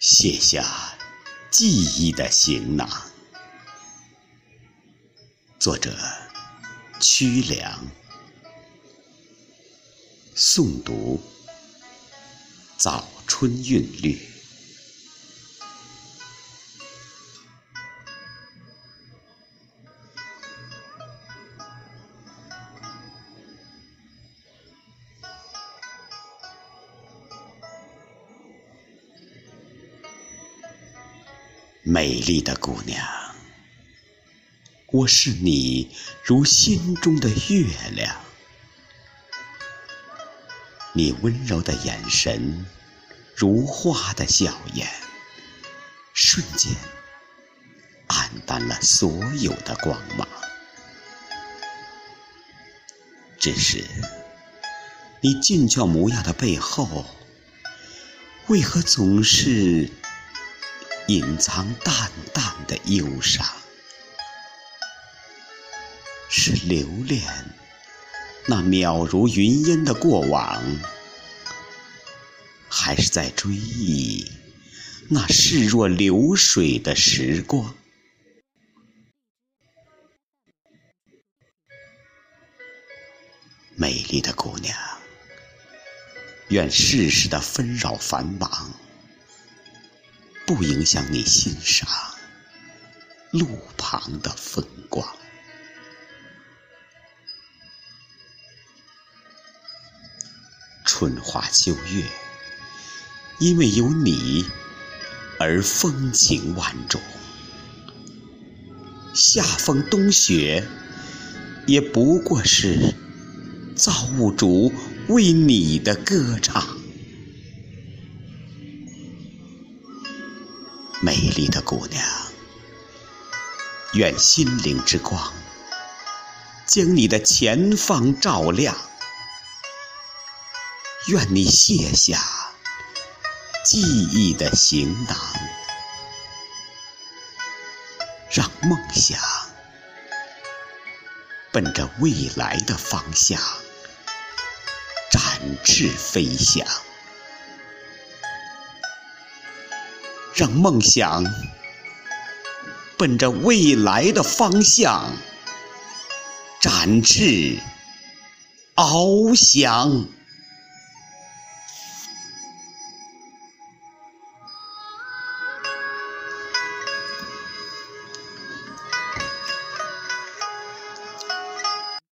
卸下记忆的行囊。作者：屈良，诵读：早春韵律。美丽的姑娘，我是你如心中的月亮。你温柔的眼神，如花的笑颜，瞬间暗淡了所有的光芒。只是你俊俏模样的背后，为何总是？隐藏淡淡的忧伤，是留恋那渺如云烟的过往，还是在追忆那视若流水的时光？美丽的姑娘，愿世事的纷扰繁忙。不影响你欣赏路旁的风光。春花秋月，因为有你而风情万种；夏风冬雪，也不过是造物主为你的歌唱。美丽的姑娘，愿心灵之光将你的前方照亮。愿你卸下记忆的行囊，让梦想奔着未来的方向展翅飞翔。让梦想奔着未来的方向展翅翱翔。